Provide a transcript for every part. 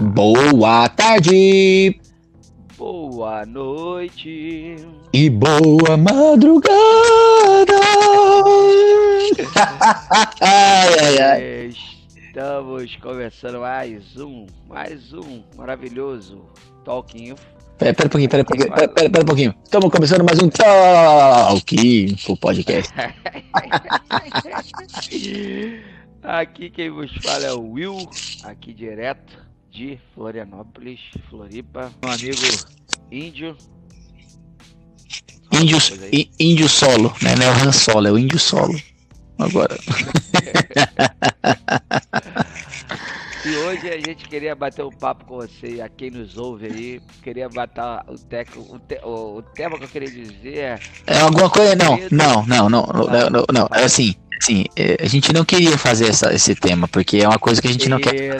Boa tarde. Boa noite. E boa madrugada. ai, ai, ai. Estamos começando mais um, mais um maravilhoso Talking Info. Pera, pera um pouquinho, pera, pera, pera, pera, pera um pouquinho. Estamos começando mais um Talking Info podcast. Aqui quem vos fala é o Will, aqui direto de Florianópolis, Floripa. Meu amigo Índio. Índio, índio solo, né? Não é o Han Solo, é o índio solo. Agora. E hoje a gente queria bater um papo com você, a quem nos ouve aí. Queria bater o, tec, o, te, o, o tema que eu queria dizer é. É alguma coisa. Não, não, não, não, não, não, não. É assim, assim, é, a gente não queria fazer essa, esse tema, porque é uma coisa que a gente não quer.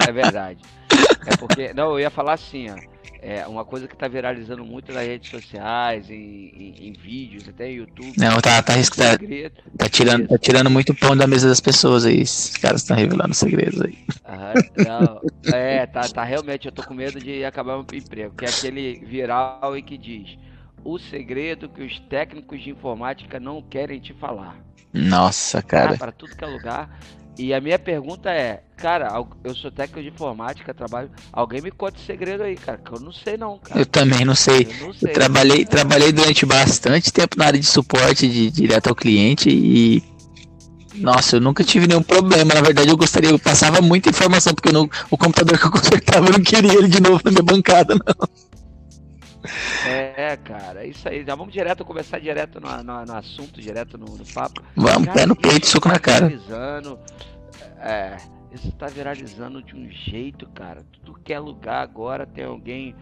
É, é verdade. É porque. Não, eu ia falar assim, ó. É uma coisa que tá viralizando muito nas redes sociais, em, em, em vídeos, até no YouTube. Não, tá, tá, tá, tá, tirando, tá tirando muito pão da mesa das pessoas aí. Os caras estão revelando segredos aí. Não, é, tá, tá realmente, eu tô com medo de acabar meu emprego, que é aquele viral em que diz o segredo que os técnicos de informática não querem te falar. Nossa, cara. Ah, para tudo que é lugar. E a minha pergunta é, cara, eu sou técnico de informática, trabalho. Alguém me conta o segredo aí, cara, que eu não sei não, cara. Eu também não sei. Eu, não sei, eu trabalhei, trabalhei durante bastante tempo na área de suporte de direto ao cliente e nossa, eu nunca tive nenhum problema. Na verdade, eu gostaria, eu passava muita informação, porque não, o computador que eu consertava eu não queria ele de novo na minha bancada, não. É, cara, é isso aí. Já vamos direto, começar direto no, no, no assunto, direto no, no papo. Vamos, cara, pé no peito, suco tá na cara. É, isso tá viralizando de um jeito, cara. Tudo que é lugar agora tem alguém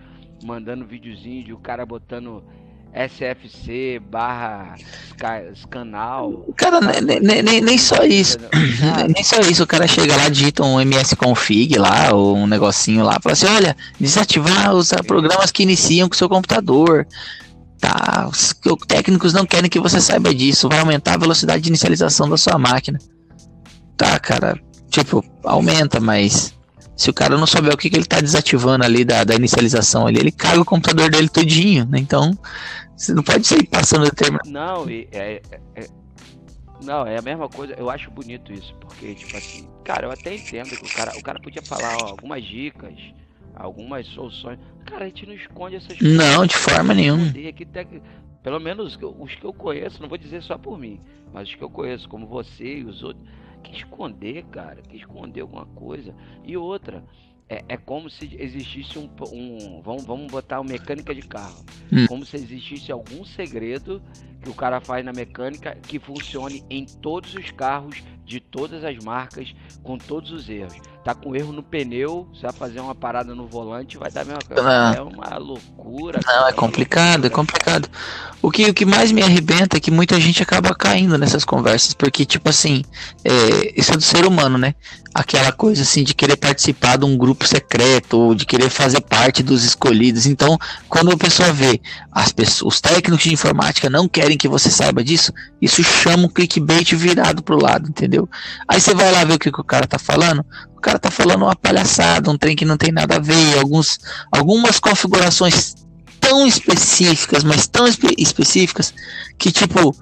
mandando videozinho de o cara botando SFC barra canal. Cara, nem, nem, nem só isso. nem só isso. O cara chega lá, digita um MS config lá, ou um negocinho lá, fala assim: olha, desativar os programas que iniciam com o seu computador. Tá, os técnicos não querem que você saiba disso. Vai aumentar a velocidade de inicialização da sua máquina. Tá, cara. Tipo, aumenta, mas se o cara não souber o que, que ele tá desativando ali da, da inicialização ali, ele caga o computador dele todinho, né? Então, você não pode sair passando determinado. Não, é, é, é, não, é a mesma coisa. Eu acho bonito isso, porque, tipo assim, cara, eu até entendo que o cara, o cara podia falar ó, algumas dicas, algumas soluções. Cara, a gente não esconde essas coisas. Não, de forma nenhuma. Pelo menos os que eu conheço, não vou dizer só por mim, mas os que eu conheço, como você e os outros, que esconder, cara, que esconder alguma coisa. E outra, é, é como se existisse um, um vamos, vamos botar uma mecânica de carro, hum. como se existisse algum segredo que o cara faz na mecânica que funcione em todos os carros de todas as marcas com todos os erros. Tá com erro no pneu, você vai fazer uma parada no volante, vai dar a mesma coisa. Ah. É uma loucura. Não, é complicado, é complicado. O que, o que mais me arrebenta é que muita gente acaba caindo nessas conversas, porque, tipo assim, é, isso é do ser humano, né? Aquela coisa assim de querer participar de um grupo secreto, ou de querer fazer parte dos escolhidos. Então, quando a pessoa vê as pessoas, os técnicos de informática não querem que você saiba disso, isso chama um clickbait virado pro lado, entendeu? Aí você vai lá ver o que, que o cara tá falando. O cara tá falando uma palhaçada, um trem que não tem nada a ver, alguns, algumas configurações tão específicas, mas tão espe específicas, que tipo,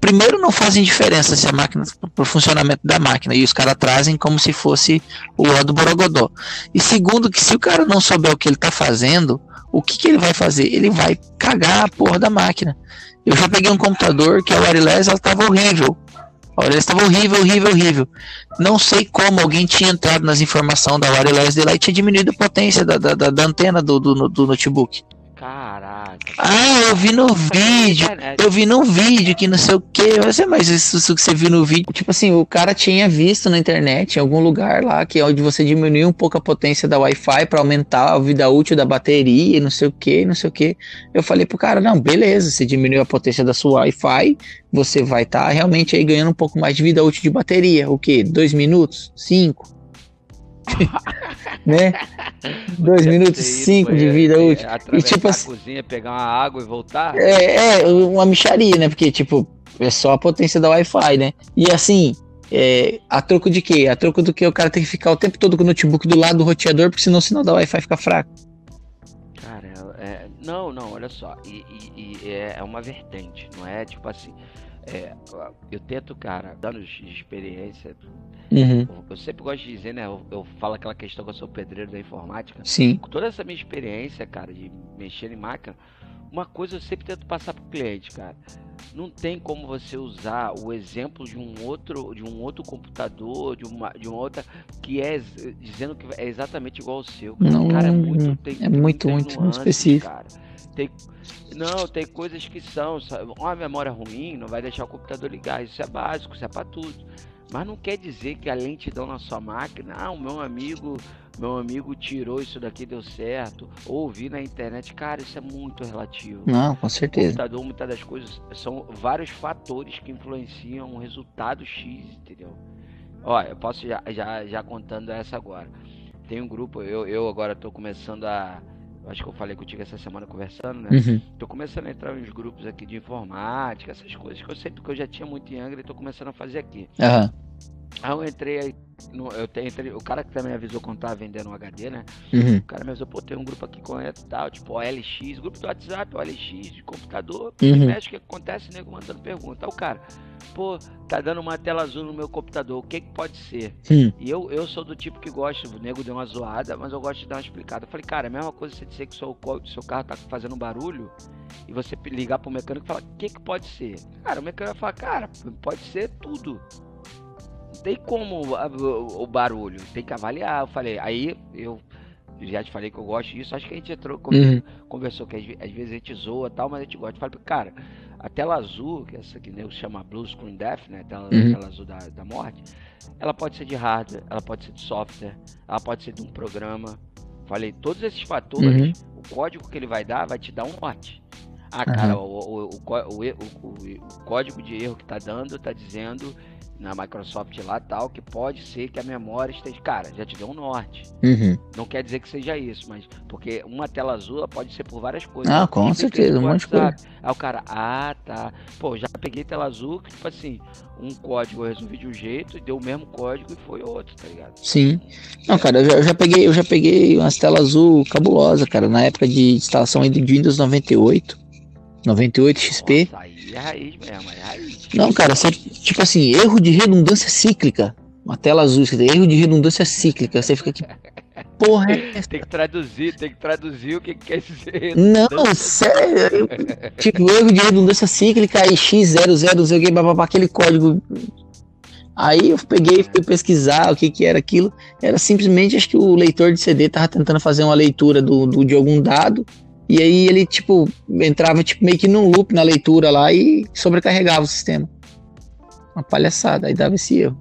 primeiro não fazem diferença se a máquina para o funcionamento da máquina e os caras trazem como se fosse o ó do Borogodó. E segundo que se o cara não souber o que ele está fazendo, o que, que ele vai fazer? Ele vai cagar a porra da máquina. Eu já peguei um computador que a wireless ela estava horrível. A wireless estava horrível, horrível, horrível. Não sei como alguém tinha entrado nas informações da wireless dele e tinha diminuído a potência da, da, da antena do, do, do notebook. Caraca. Ah, eu vi no vídeo. Eu vi no vídeo que não sei o que. Você, mas isso, isso, que você viu no vídeo. Tipo assim, o cara tinha visto na internet, em algum lugar lá, que é onde você diminui um pouco a potência da Wi-Fi para aumentar a vida útil da bateria, não sei o que, não sei o que. Eu falei pro cara, não, beleza, você diminuiu a potência da sua Wi-Fi, você vai estar tá realmente aí ganhando um pouco mais de vida útil de bateria. O que? Dois minutos? Cinco? Né? Dois minutos cinco de vida útil. E tipo assim, cozinha, pegar uma água e voltar. É, é, uma micharia, né? Porque, tipo, é só a potência da Wi-Fi, né? E assim, É, a troco de quê? A troco do que o cara tem que ficar o tempo todo com o notebook do lado do roteador, porque senão o sinal da Wi-Fi fica fraco. Cara, é, não, não, olha só. E, e, e é, é uma vertente, não é tipo assim. É, eu tento, cara, dando experiência. Uhum. Eu, sempre gosto de dizer, né? Eu, eu falo aquela questão que eu sou pedreiro da informática. Sim. Com toda essa minha experiência, cara, de mexer em máquina, uma coisa eu sempre tento passar pro cliente, cara. Não tem como você usar o exemplo de um outro, de um outro computador, de uma, de uma outra que é dizendo que é exatamente igual ao seu. Não, cara, é muito, tem, é muito, muito, muito específico. Cara. Tem, não, tem coisas que são, sabe? uma memória ruim não vai deixar o computador ligar. Isso é básico, isso é para tudo. Mas não quer dizer que a lentidão na sua máquina, ah, o meu amigo, meu amigo tirou isso daqui deu certo, ou ouvi na internet, cara, isso é muito relativo. Não, com certeza. O computador, muitas das coisas são vários fatores que influenciam o resultado X, entendeu? Olha, eu posso já, já, já contando essa agora. Tem um grupo, eu, eu agora estou começando a acho que eu falei contigo essa semana conversando, né? Uhum. Tô começando a entrar nos grupos aqui de informática, essas coisas que eu sempre que eu já tinha muito em Angra e tô começando a fazer aqui. Uhum. Aí eu entrei aí, no, eu entrei, o cara que também avisou quando tava vendendo um HD, né? Uhum. O cara me avisou, pô, tem um grupo aqui com e tal, tipo OLX, grupo do WhatsApp, OLX, de computador, uhum. mexe o que acontece, nego mandando pergunta. Aí o cara, pô, tá dando uma tela azul no meu computador, o que que pode ser? Hum. E eu, eu sou do tipo que gosta, o nego deu uma zoada, mas eu gosto de dar uma explicada. Eu falei, cara, é a mesma coisa você dizer que seu, seu carro tá fazendo barulho e você ligar pro mecânico e falar, o que que pode ser? Cara, o mecânico vai falar, cara, pode ser tudo tem como o, barulho, tem que avaliar. Eu falei, aí eu já te falei que eu gosto disso, acho que a gente entrou, uhum. conversou que às, vezes a gente zoa tal, mas a gente gosta. Eu falei, cara, a tela azul, que é essa que se chama Blue Screen Death, né? Tela, uhum. tela azul da, da morte, ela pode ser de hardware, ela pode ser de software, ela pode ser de um programa. Falei, todos esses fatores, uhum. o código que ele vai dar vai te dar um norte. Ah, cara, o, o, o, o, código de erro que tá dando tá dizendo na Microsoft lá tal, que pode ser que a memória esteja. Cara, já te deu um norte. Uhum. Não quer dizer que seja isso, mas porque uma tela azul pode ser por várias coisas. Ah, com certeza, um monte de coisa. Aí o cara, ah, tá. Pô, já peguei tela azul que, tipo assim, um código eu resolvi de um jeito e deu o mesmo código e foi outro, tá ligado? Sim. Não, cara, eu já, eu já peguei, eu já peguei umas telas azul cabulosa, cara, na época de instalação de Windows 98. 98 XP. Nossa, é raiz mesmo, é raiz. Não, cara, você, tipo assim, erro de redundância cíclica. Uma tela azul, erro de redundância cíclica. Você fica aqui. Porra, é essa? Tem que traduzir, tem que traduzir o que, que quer dizer. Não, sério. tipo, erro de redundância cíclica e X00, aquele código. Aí eu peguei e fui pesquisar o que, que era aquilo. Era simplesmente, acho que o leitor de CD tava tentando fazer uma leitura do, do de algum dado e aí ele, tipo, entrava tipo, meio que num loop na leitura lá e sobrecarregava o sistema. Uma palhaçada, aí dava esse erro.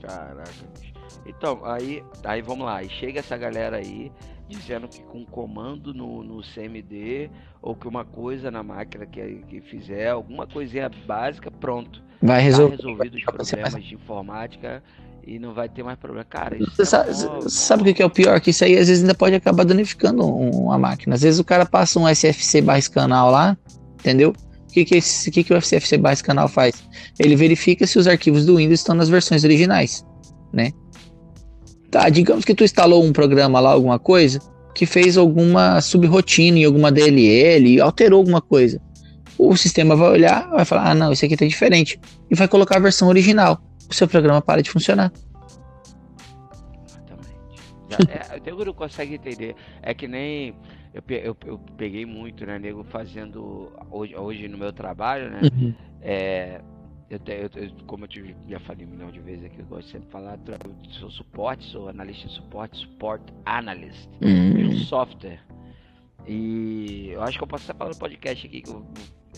Caraca, Então, aí, aí vamos lá, aí chega essa galera aí dizendo que com comando no, no CMD ou que uma coisa na máquina que, que fizer, alguma coisinha básica, pronto. Vai resolver. Tá resolvido os problemas de informática e não vai ter mais problema. Cara, isso você sabe, é sabe o que é o pior? Que isso aí às vezes ainda pode acabar danificando uma máquina. Às vezes o cara passa um SFC barra canal lá, entendeu? O que, que, esse, que, que o SFC barra canal faz? Ele verifica se os arquivos do Windows estão nas versões originais, né? Tá, digamos que tu instalou um programa lá, alguma coisa, que fez alguma subrotina em alguma DLL, alterou alguma coisa. O sistema vai olhar, vai falar, ah não, isso aqui tá diferente, e vai colocar a versão original o seu programa para de funcionar. Exatamente. é, o nego não consegue entender. É que nem. Eu, eu, eu peguei muito, né, nego, fazendo. Hoje, hoje no meu trabalho, né? Uhum. É, eu, eu, como eu te, já falei um milhão de vezes aqui, eu gosto sempre de falar, eu sou suporte, sou analista de suporte, support analyst uhum. de um software. E eu acho que eu posso estar falando no podcast aqui que eu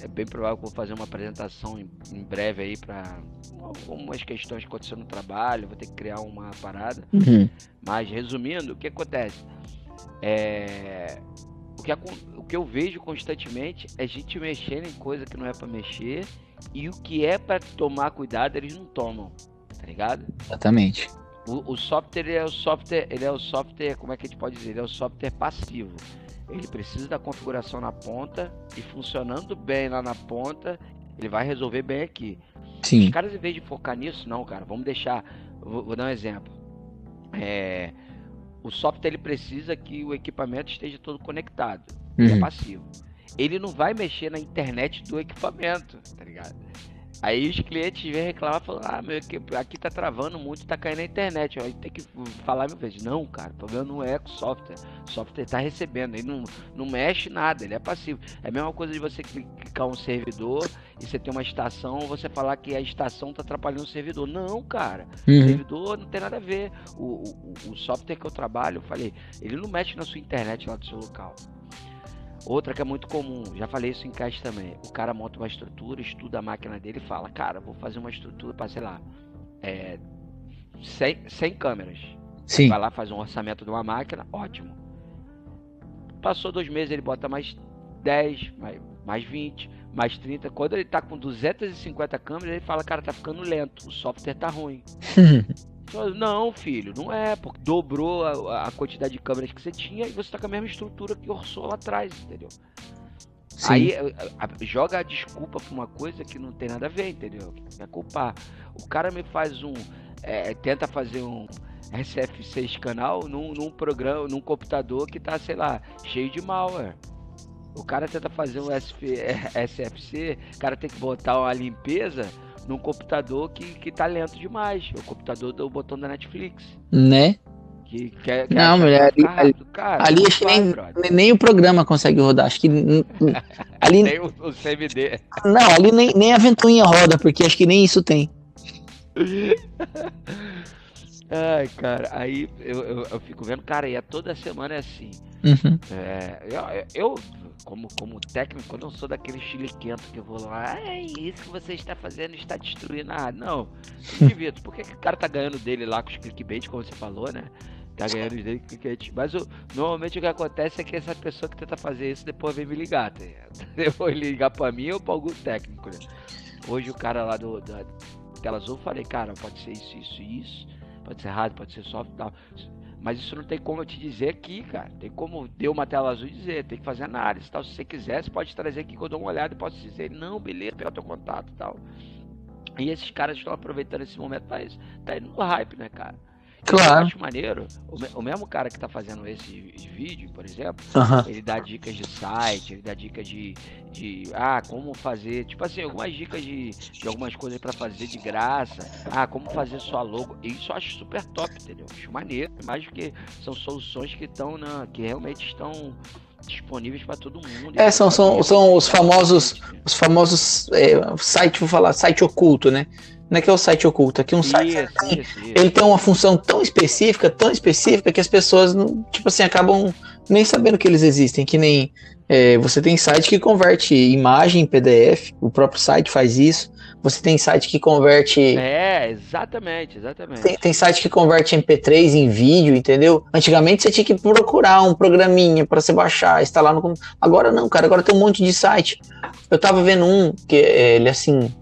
é bem provável que eu vou fazer uma apresentação em, em breve aí para algumas questões que aconteceram no trabalho, vou ter que criar uma parada. Uhum. Mas resumindo, o que acontece? É, o, que, o que eu vejo constantemente é gente mexendo em coisa que não é para mexer e o que é para tomar cuidado eles não tomam, tá ligado? Exatamente. O, o software é o software, ele é o software, como é que a gente pode dizer? Ele é o software passivo. Ele precisa da configuração na ponta e funcionando bem lá na ponta, ele vai resolver bem aqui. Sim. Os caras, em vez de focar nisso, não, cara, vamos deixar. Vou, vou dar um exemplo. É, o software ele precisa que o equipamento esteja todo conectado. É Uhum. passivo. Ele não vai mexer na internet do equipamento, tá ligado? Aí os clientes vêm reclamar falando, ah, meu, aqui, aqui tá travando muito, tá caindo a internet. Aí tem que falar mil vezes, não, cara, o problema não é com o software. O software tá recebendo, ele não, não mexe nada, ele é passivo. É a mesma coisa de você cli- clicar um servidor e você ter uma estação, você falar que a estação tá atrapalhando o servidor. Não, cara. O Uhum. servidor não tem nada a ver. O, o, o software que eu trabalho, eu falei, ele não mexe na sua internet lá do seu local. Outra que é muito comum, já falei isso em caixa também. O cara monta uma estrutura, estuda a máquina dele e fala, cara, vou fazer uma estrutura para, sei lá, é, 100, 100 câmeras. Sim. Vai lá, faz um orçamento de uma máquina, ótimo. Passou dois meses, ele bota mais 10, mais, mais 20, mais 30. Quando ele tá com 250 câmeras, ele fala, cara, tá ficando lento, o software tá ruim. Fala, Não, filho, não é, porque dobrou a, a quantidade de câmeras que você tinha e você tá com a mesma estrutura que orçou lá atrás, entendeu? Sim. Aí a- a- joga a desculpa pra uma coisa que não tem nada a ver, entendeu? É culpar. O cara me faz um. é, tenta fazer um SF6 canal num, num programa, num computador que tá, sei lá, cheio de malware. O cara tenta fazer um SP, é, SFC, o cara tem que botar uma limpeza num computador que, que tá lento demais. O computador do botão da Netflix. Né? Que quer, quer Não, mulher, que ali- rápido. Cara, Ali acho que nem, nem- nem o programa consegue rodar. Acho que. ali, Tem o, o CMD. não, ali nem, nem a ventoinha roda, porque acho que nem isso tem. Ai, cara, aí eu, eu, eu fico vendo, cara, e é toda semana é assim. Uhum. É, eu, eu, como, como técnico, eu não sou daquele chiliquento que eu vou lá, é isso que você está fazendo está destruindo a rádio. Não, eu divirto. Por que que o cara tá ganhando dele lá com os clickbait, como você falou, né? Tá ganhando dele com clickbait. Mas o, normalmente o que acontece é que essa pessoa que tenta fazer isso depois vem me ligar, tá? Depois ligar pra mim ou pra algum técnico, né? Hoje o cara lá do, da tela azul, falei, cara, pode ser isso, isso e isso. Pode ser rádio, pode ser software e tal. Mas isso não tem como eu te dizer aqui, cara. Tem como deu uma tela azul e dizer, tem que fazer análise tal. Se você quiser, você pode trazer aqui que eu dou uma olhada e posso dizer, não, beleza, pegar teu contato e tal. E esses caras estão aproveitando esse momento pra isso. Tá indo no hype, né, cara? Eu Claro. acho maneiro. O, me- o mesmo cara que tá fazendo esse vídeo, por exemplo, ele dá dicas de site, ele dá dicas de, de ah, como fazer, tipo assim, algumas dicas de, de algumas coisas pra fazer de graça, ah, como fazer sua logo. Isso eu acho super top, entendeu? Acho maneiro, mais porque são soluções que estão na que realmente estão disponíveis pra todo mundo. É, são- são- são os famosos- Os famosos é, site, vou falar, site oculto, né? Não é que é o site oculto, aqui um site Isso, tem- isso, isso. ele tem uma função tão específica, tão específica, que as pessoas, não, tipo assim, acabam nem sabendo que eles existem. Que nem é, você tem site que converte imagem em PDF, o próprio site faz isso. Você tem site que converte. É, exatamente, exatamente. Tem, tem site que converte MP3 em vídeo, entendeu? Antigamente você tinha que procurar um programinha para você baixar, instalar no. Agora não, cara, agora tem um monte de site. Eu tava vendo um que é, ele assim,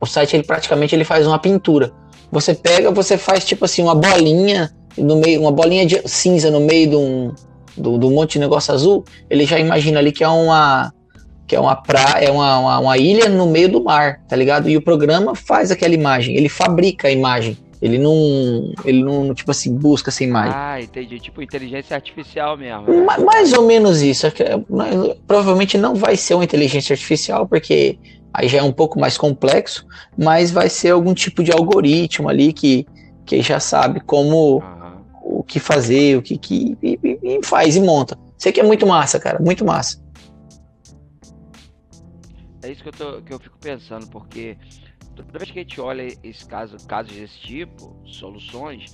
o site ele praticamente ele faz uma pintura. Você pega, você faz tipo assim uma bolinha no meio, uma bolinha de cinza no meio de um do, do monte de negócio azul, ele já imagina ali que é uma que é uma praia, é uma, uma, uma ilha no meio do mar, tá ligado? E o programa faz aquela imagem, ele fabrica a imagem. Ele não, ele não, tipo assim, busca essa imagem. Ah, entendi. Tipo inteligência artificial mesmo. né? Ma- mais ou menos isso. é é, Provavelmente não vai ser uma inteligência artificial, porque aí já é um pouco mais complexo, mas vai ser algum tipo de algoritmo ali que, que já sabe como o que fazer, o que, que e, e- faz e monta. Sei que é muito massa, cara, muito massa. É isso que eu, tô, que eu fico pensando, porque toda vez que a gente olha esse caso, casos desse tipo, soluções,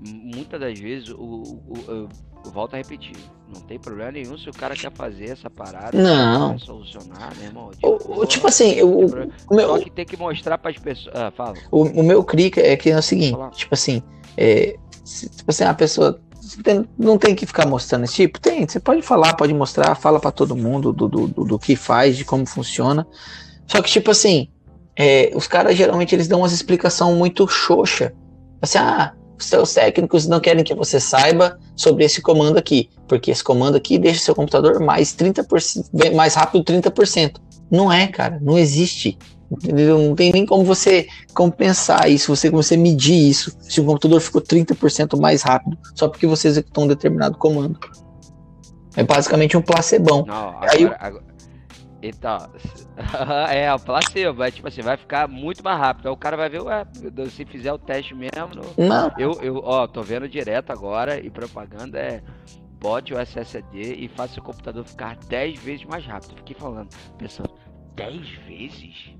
muitas das vezes o, o, o- volto a repetir. Não tem problema nenhum se o cara quer fazer essa parada, Não. quer solucionar, né, irmão? O, o- tipo assim, o, o, meu, Só que tem que mostrar para as pessoas. Ah, fala. O, o meu crica é que é o seguinte, tipo assim, é, se, tipo assim, a pessoa tem- não tem que ficar mostrando esse tipo, tem, você pode falar, pode mostrar, fala pra todo mundo do, do, do, do que faz, de como funciona. Só que, tipo assim, é, os caras geralmente eles dão umas explicação muito xoxa. Assim, ah, seus técnicos não querem que você saiba sobre esse comando aqui, porque esse comando aqui deixa seu computador mais 30%, bem- mais rápido 30%. Não é, cara, não existe. Entendeu? Não tem nem como você compensar isso, você, você medir isso, se o computador ficou 30% mais rápido, só porque você executou um determinado comando. É basicamente um placebão. Não, agora, Aí, agora, então, é, o placebo, é tipo assim, vai ficar muito mais rápido. Aí o cara vai ver, ué, se fizer o teste mesmo. Não. Eu, eu, ó, tô vendo direto agora e propaganda é bote o SSD e faça o computador ficar 10 vezes mais rápido. Fiquei falando, pensando, 10 vezes?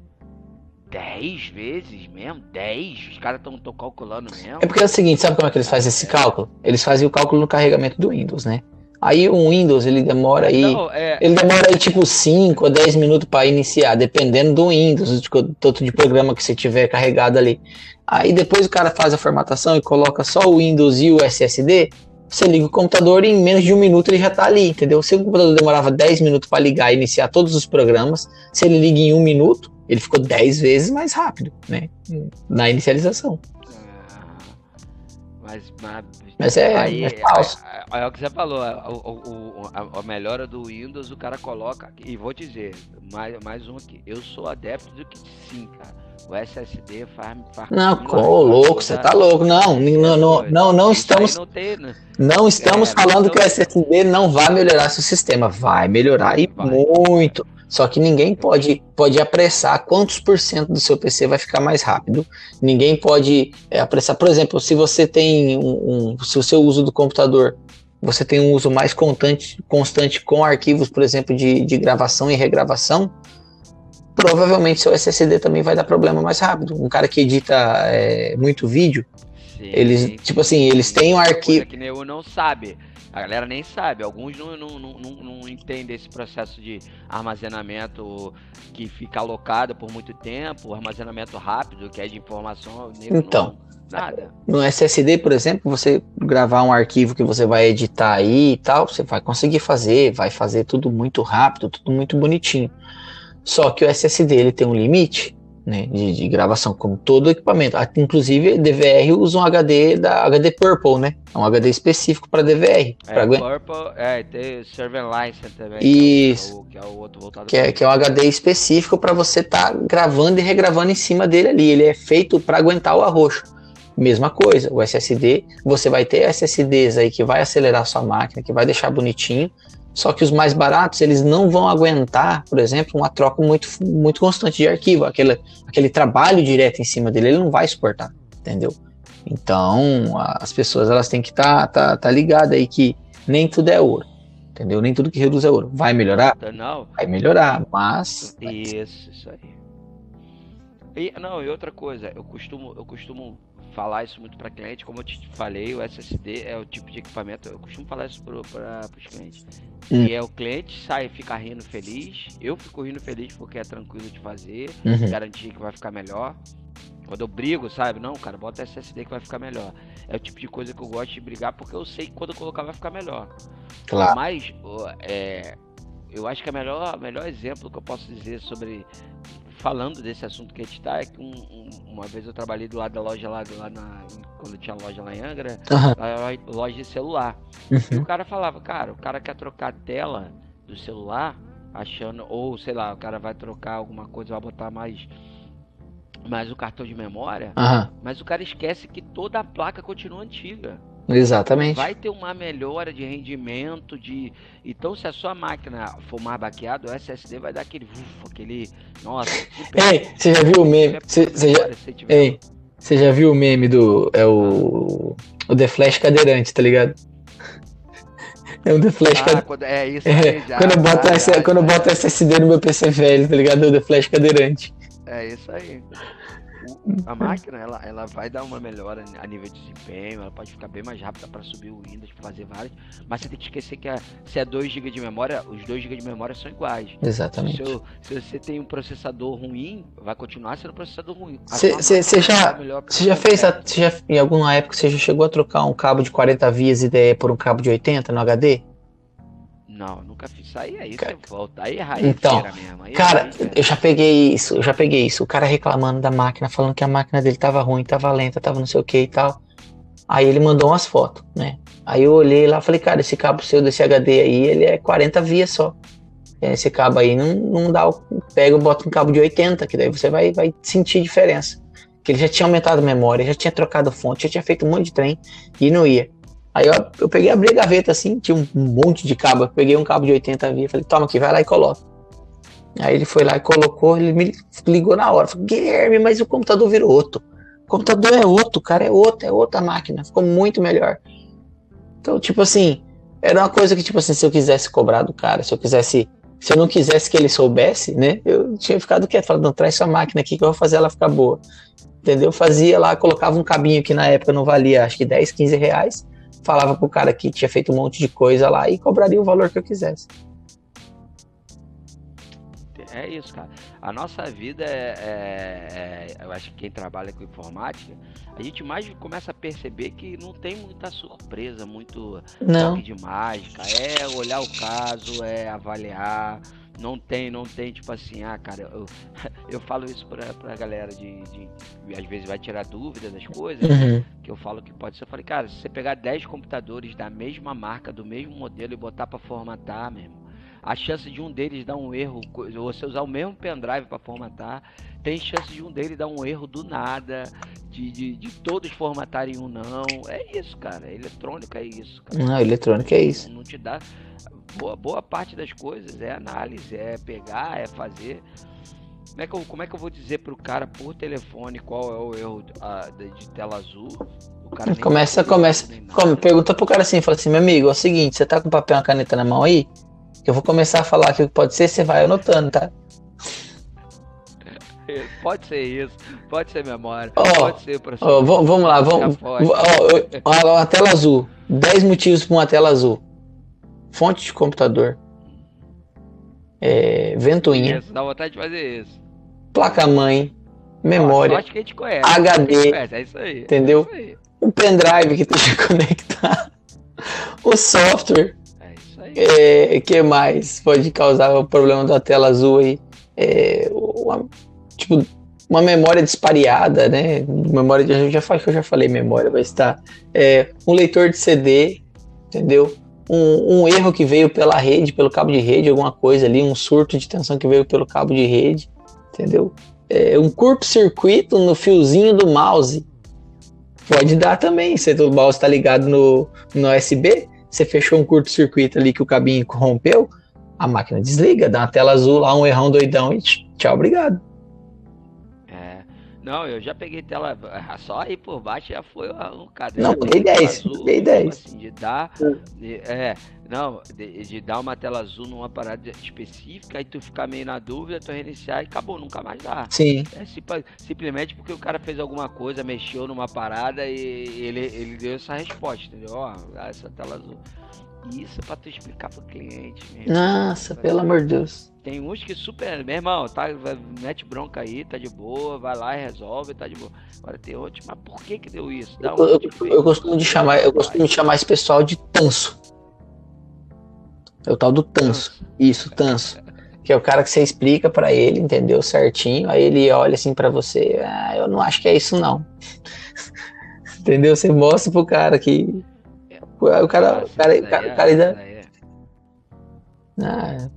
10 vezes mesmo? 10? Os caras estão calculando mesmo? É porque é o seguinte, sabe como é que eles fazem esse cálculo? Eles fazem o cálculo no carregamento do Windows, né? Aí o Windows ele demora aí, Não, é... ele demora aí tipo 5 ou 10 minutos para iniciar, dependendo do Windows, do tanto de programa que você tiver carregado ali. Aí depois o cara faz a formatação e coloca só o Windows e o SSD, você liga o computador e em menos de um minuto ele já está ali, entendeu? Se o computador demorava 10 minutos para ligar e iniciar todos os programas, se ele liga em um minuto, ele ficou 10 vezes mais rápido, né? Na inicialização. Mas, mas mas é, aí, é falso. É, é, o que você falou, a, a, a, melhora do Windows o cara coloca, e vou dizer, mais, mais um aqui, eu sou adepto do que sim, cara. O SSD faz. faz não, ô, louco, você tá louco. Não, não, não, não, não estamos. Não, tem, né? não estamos é, falando então... que o SSD não vai melhorar seu sistema. Vai melhorar e vai. muito. Só que ninguém pode, pode apressar quantos por cento do seu PC vai ficar mais rápido. Ninguém pode é, apressar. Por exemplo, se você tem um, um, se o seu uso do computador você tem um uso mais constante, constante com arquivos, por exemplo, de, de gravação e regravação, provavelmente seu SSD também vai dar problema mais rápido. Um cara que edita é, muito vídeo, Sim, eles, tipo assim, eles têm um arquivo. Que nem eu não sabe. A galera nem sabe, alguns não, não, não, não, entendem esse processo de armazenamento que fica alocado por muito tempo, armazenamento rápido, que é de informação. Então, nada. No SSD, por exemplo, você gravar um arquivo que você vai editar aí e tal, você vai conseguir fazer, vai fazer tudo muito rápido, tudo muito bonitinho. Só que o SSD ele tem um limite né, de, de, gravação, como todo equipamento. Inclusive, DVR usa um HD da HD Purple, né? É um HD específico para DVR. É, pra Purple, é, tem Server License também. Isso. Que é o, que é o outro voltado que é, que é um HD específico para você estar tá gravando e regravando em cima dele ali. Ele é feito para aguentar o arroxo. Mesma coisa, o SSD, você vai ter SSDs aí que vai acelerar sua máquina, que vai deixar bonitinho, só que os mais baratos, eles não vão aguentar, por exemplo, uma troca muito, muito constante de arquivo. Aquele, aquele trabalho direto em cima dele, ele não vai suportar, entendeu? Então, as pessoas elas têm que estar tá, tá, tá ligadas aí que nem tudo é ouro, entendeu? Nem tudo que reduz é ouro. Vai melhorar? Não. Vai melhorar, mas... Isso, isso aí. E, não, e outra coisa, eu costumo, eu costumo falar isso muito para cliente, como eu te falei, o SSD é o tipo de equipamento, eu costumo falar isso para os clientes. Hum. E é o cliente sai fica rindo feliz, eu fico rindo feliz porque é tranquilo de fazer, uhum. garantir que vai ficar melhor. Quando eu brigo, sabe? Não, cara, bota SSD que vai ficar melhor. É o tipo de coisa que eu gosto de brigar porque eu sei que quando eu colocar vai ficar melhor. Claro. Mas é, eu acho que o melhor, melhor exemplo que eu posso dizer sobre falando desse assunto que a gente está, é que um, um, uma vez eu trabalhei do lado da loja lá, lá na, quando tinha loja lá em Angra, uhum. loja de celular. Uhum. E o cara falava, cara, o cara quer trocar a tela do celular, achando, ou sei lá, o cara vai trocar alguma coisa, vai botar mais mais o cartão de memória, uhum. mas o cara esquece que toda a placa continua antiga. Exatamente. Vai ter uma melhora de rendimento, de. Então, se a sua máquina for mais baqueada, o SSD vai dar aquele. Uf, aquele. Nossa. Ei, você já viu o meme? Você já... Ei, você já viu o meme do. É o. O The Flash cadeirante, tá ligado? É um The Flash ah, quando, É isso é, já, quando, eu boto já, essa, já, quando eu boto SSD no meu PC velho, tá ligado? É o The Flash cadeirante. É isso aí a máquina ela, ela vai dar uma melhora a nível de desempenho, ela pode ficar bem mais rápida para subir o Windows, fazer várias, mas você tem que esquecer que a, se é 2 GB de memória, os 2 GB de memória são iguais. Exatamente. Se, se, você tem um processador ruim, vai continuar sendo um processador ruim. Você já, você já fez, a, já, em alguma época, você já chegou a trocar um cabo de 40 vias IDE por um cabo de 80 no HD? Não, nunca fiz isso aí, aí cara, você volta. Aí é então, mesmo. Aí é cara, é eu já peguei isso, eu já peguei isso. O cara reclamando da máquina, falando que a máquina dele tava ruim, tava lenta, tava não sei o que e tal. Aí ele mandou umas fotos, né? Aí eu olhei lá falei, cara, esse cabo seu desse HD aí, ele é 40 vias só. esse cabo aí não, não dá, pega e bota um cabo de 80, que daí você vai, vai sentir diferença. Que ele já tinha aumentado a memória, já tinha trocado fonte, já tinha feito um monte de trem e não ia. Aí eu, eu peguei, abri a gaveta assim, tinha um, um monte de cabo, eu peguei um cabo de 80 via, falei, toma aqui, vai lá e coloca. Aí ele foi lá e colocou, ele me ligou na hora, falei, Guilherme, mas o computador virou outro. O computador é outro, cara, é outro, é outra máquina, ficou muito melhor. Então, tipo assim, era uma coisa que, tipo assim, se eu quisesse cobrar do cara, se eu quisesse se eu não quisesse que ele soubesse, né, eu tinha ficado quieto, falando, não, traz sua máquina aqui que eu vou fazer ela ficar boa. Entendeu? Fazia lá, colocava um cabinho que na época não valia, acho que 10, 15 reais, falava pro cara que tinha feito um monte de coisa lá e cobraria o valor que eu quisesse. É isso, cara. A nossa vida é, é, é, Eu acho que quem trabalha com informática, a gente mais começa a perceber que não tem muita surpresa, muito não. toque de mágica. É olhar o caso, é avaliar. Não tem, não tem, tipo assim, ah, cara, eu, eu falo isso pra, pra galera de, de. Às vezes vai tirar dúvida das coisas, uhum. que eu falo que pode ser. Eu falei, cara, se você pegar 10 computadores da mesma marca, do mesmo modelo e botar pra formatar mesmo a chance de um deles dar um erro, você usar o mesmo pendrive para formatar, tem chance de um deles dar um erro do nada, de, de, de, todos formatarem um não. É isso, cara. Eletrônica é isso. Cara. Não, eletrônica é isso. Não, te dá. Boa, boa parte das coisas é análise, é pegar, é fazer. Como é, que eu, como é que eu vou dizer pro cara por telefone qual é o erro a, de, de, tela azul? Começa, começa. Como, pergunta pro cara assim, fala assim, meu amigo, é o seguinte, você tá com papel e uma caneta na mão aí? Que eu vou começar a falar aqui o que pode ser, você vai anotando, tá? Pode ser isso, pode ser memória, oh, pode ser professor. Oh, vamos lá, vamos. Oh, uma tela azul. 10 motivos para uma tela azul. Fonte de computador. É, ventoinha. Isso, dá vontade de fazer isso. Placa-mãe. Memória. Acho que a gente conhece. HD. Conhece, é isso aí. Entendeu? É isso aí. O pendrive que esteja conectado. O software. É, que mais pode causar o problema da tela azul aí? É, uma, tipo, uma memória dispareada, né? Memória de, já falei que eu já falei memória, mas tá. É, um leitor de CD, entendeu? Um, um, erro que veio pela rede, pelo cabo de rede, alguma coisa ali, um surto de tensão que veio pelo cabo de rede, entendeu? É, um curto-circuito no fiozinho do mouse. Pode dar também, se o mouse está ligado no, no USB, você fechou um curto-circuito ali que o cabinho corrompeu, a máquina desliga, dá uma tela azul lá, um errão doidão e tchau, obrigado. Não, eu já peguei tela. Só aí por baixo já foi um cadê? Não, dei 10. Dei 10. Assim, de dar. De, é, não, de, de, dar uma tela azul numa parada específica, aí tu ficar meio na dúvida, tu reiniciar e acabou, nunca mais dá. Sim. É simplesmente porque o cara fez alguma coisa, mexeu numa parada e ele, ele deu essa resposta, entendeu? Ó, essa tela azul. Isso é pra tu explicar pro cliente mesmo. Nossa, pelo amor de Deus. Tem uns que super, meu irmão, tá, mete bronca aí, tá de boa, vai lá e resolve, tá de boa. Agora tem outros, mas por que que deu isso? Eu, eu, eu, costumo de chamar, eu costumo de chamar esse pessoal de tanso. É o tal do tanso. Isso, tanso. Que é o cara que você explica para ele, entendeu? Certinho. Aí ele olha assim para você, ah, eu não acho que é isso não. entendeu? Você mostra pro cara que o cara, o cara, o cara, o cara ainda. Ah,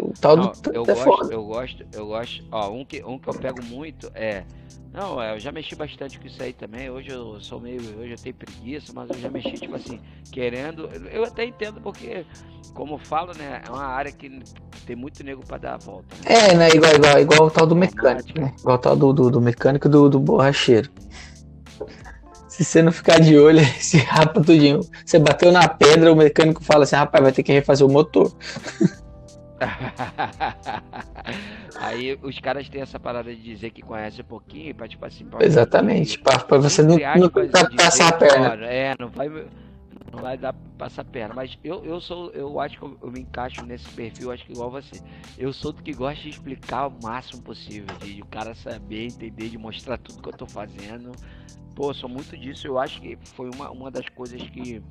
o tal não, do eu é gosto, foda. eu gosto, eu gosto. Ó, um que, um que eu pego muito é. Não, é, eu já mexi bastante com isso aí também. Hoje eu sou meio. Hoje eu tenho preguiça, mas eu já mexi, tipo assim, querendo. Eu até entendo porque, como eu falo, né? É uma área que tem muito nego pra dar a volta. Né? É, né? Igual, igual, igual o tal do mecânico, né? Igual o tal do, do, do mecânico do, do borracheiro. Se você não ficar de olho, se rapa tudinho. Você bateu na pedra, o mecânico fala assim, rapaz, vai ter que refazer o motor. Aí os caras têm essa parada de dizer que conhece um pouquinho, pra tipo assim. Pra Exatamente, pra, pra você não, não passar a perna. É, não vai, não vai dar pra passar a perna. Mas eu, eu sou, eu acho que eu, eu, me encaixo nesse perfil, acho que igual você. Eu sou do que gosta de explicar o máximo possível, de, de o cara saber, entender, de mostrar tudo que eu tô fazendo. Pô, sou muito disso, eu acho que foi uma, uma das coisas que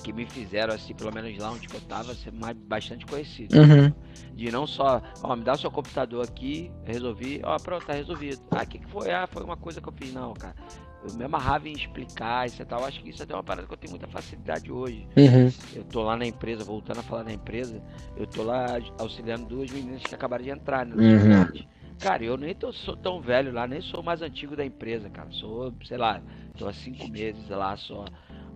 que me fizeram, assim, pelo menos lá onde eu tava, ser mais, bastante conhecido. Uhum. De não só, ó, me dá o seu computador aqui, resolvi, ó, pronto, tá resolvido. Ah, o que, que foi? Ah, foi uma coisa que eu fiz. Não, cara. eu me amarrava em explicar isso e tal. Acho que isso é uma parada que eu tenho muita facilidade hoje. Uhum. Eu tô lá na empresa, voltando a falar da empresa, eu tô lá auxiliando duas meninas que acabaram de entrar na Uhum. Cara, eu nem tô, sou tão velho lá, nem sou mais antigo da empresa, cara. Sou, sei lá, tô há cinco meses lá só.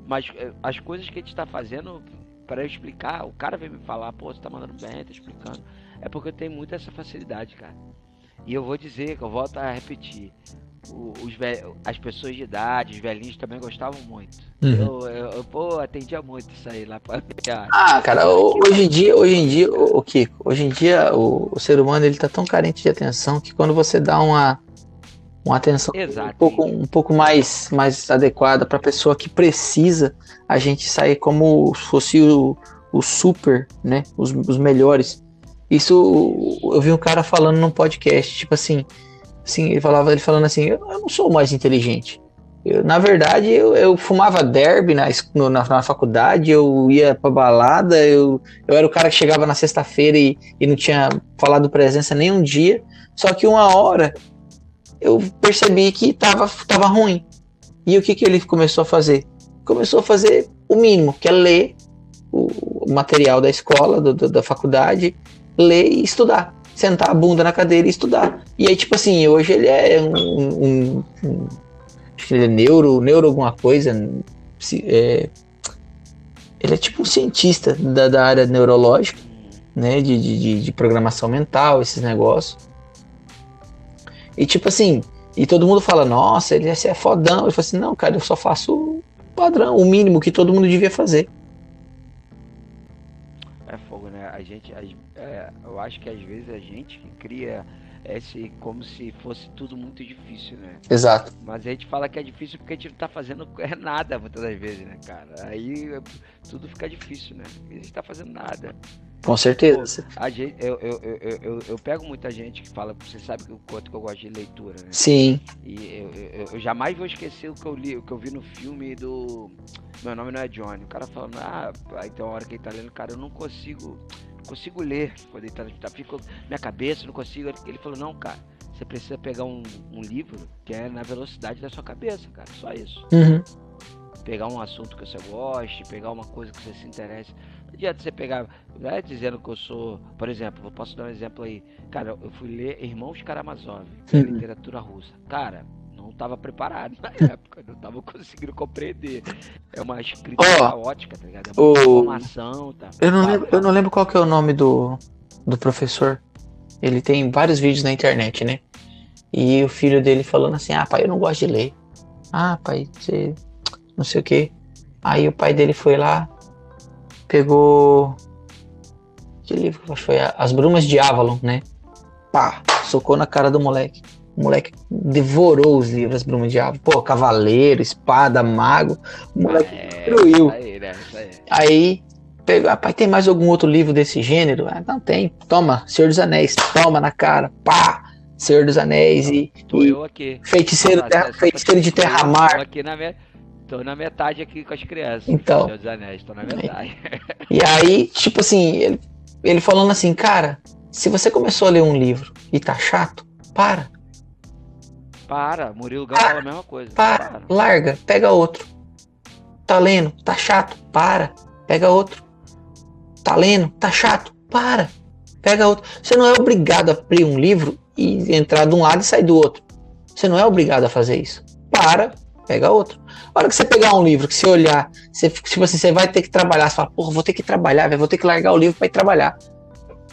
Mas eh, as coisas que a gente tá fazendo para eu explicar, o cara vem me falar, pô, você tá mandando bem, tá explicando. É porque eu tenho muita essa facilidade, cara. E eu vou dizer, que eu volto a repetir. os as pessoas de idade, os velhinhos também gostavam muito. Uhum. Eu, eu, eu, pô, atendia muito isso aí lá pra Ah, cara, ho- hoje em dia, hoje em dia, o Kiko, hoje em dia o, o ser humano ele tá tão carente de atenção que quando você dá uma uma atenção um Exato. pouco, um pouco mais, mais adequada para a pessoa que precisa, a gente sai como se fosse o, o super, né? Os, os melhores. Isso eu vi um cara falando num podcast, tipo assim, assim ele falava, ele falando assim, eu, eu não sou o mais inteligente. Eu, na verdade, eu, eu fumava derby na, na, na faculdade, eu ia pra balada, eu, eu era o cara que chegava na sexta-feira e, e não tinha falado presença nem um dia. Só que uma hora eu percebi que tava, tava ruim. E o que, que ele começou a fazer? Começou a fazer o mínimo, que é ler o, material da escola, do- do- da faculdade, ler e estudar. Sentar a bunda na cadeira e estudar. E aí, tipo assim, hoje ele é um. um- um- acho que ele é neuro, neuro alguma coisa. é, ele é tipo um cientista da, da área neurológica, né? De, de- de programação mental, esses negócios. E tipo assim, e todo mundo fala, nossa, ele é fodão. Ele fala assim, não, cara, eu só faço o padrão, o mínimo que todo mundo devia fazer. É fogo, né? A gente, as- é, eu acho que às vezes a gente que cria esse como se fosse tudo muito difícil, né? Exato. Mas a gente fala que é difícil porque a gente não tá fazendo é nada muitas das vezes, né, cara? Aí tudo fica difícil, né? A gente tá fazendo nada. Com certeza. A gente, eu, eu, eu, eu, eu, pego muita gente que fala, você sabe o quanto que eu gosto de leitura, né? Sim. E eu, eu, eu jamais vou esquecer o que eu li, o que eu vi no filme do Meu nome não é Johnny. O cara falando, ah, aí tem uma hora que ele tá lendo, cara, eu não consigo, não consigo ler quando ele tá, tá fica minha cabeça, não consigo. Ele falou, não, cara, você precisa pegar um, um livro que é na velocidade da sua cabeça, cara, só isso. Uhum. Pegar um assunto que você goste, pegar uma coisa que você se interesse. Adianta você pegar, não é dizendo que eu sou, por exemplo, eu posso dar um exemplo aí. Cara, eu fui ler Irmãos Karamazov, é Uhum. literatura russa. Cara, não estava preparado na época, não estava conseguindo compreender. É uma escrita Ó, caótica, tá ligado? É muita o- informação, tá? Eu não, lembro, eu não lembro qual que é o nome do, do professor. Ele tem vários vídeos na internet, né? E o filho dele falando assim: Ah, pai, eu não gosto de ler. Ah, pai, você. Não sei o que. Aí o pai dele foi lá, pegou. Que livro que foi? As Brumas de Avalon, né? Pá, socou na cara do moleque. O moleque devorou os livros, As Brumas de Avalon. Pô, cavaleiro, espada, mago. O moleque É, destruiu. aí, né? Aí. Aí pegou, ah, pai, tem mais algum outro livro desse gênero? Ah, não tem. Toma, Senhor dos Anéis, toma na cara, pá, Senhor dos Anéis e, Tô e aqui. feiticeiro, Ah, terra- feiticeiro de terra-mar. Aqui na, me... tô na metade aqui com as crianças. Então. Senhor dos Anéis, tô na metade. E aí, tipo assim, ele, ele falando assim, cara, se você começou a ler um livro e tá chato, para, Para, Murilo Gal Ah, fala a mesma coisa. para, larga, pega outro. Tá lendo, tá chato, para, pega outro. Tá lendo, tá chato, para, pega outro. Você não é obrigado a abrir um livro e entrar de um lado e sair do outro. Você não é obrigado a fazer isso. Para, pega outro. A hora que você pegar um livro, que você olhar, você, tipo assim, você vai ter que trabalhar, você fala, porra, vou ter que trabalhar, velho, vou ter que largar o livro para ir trabalhar.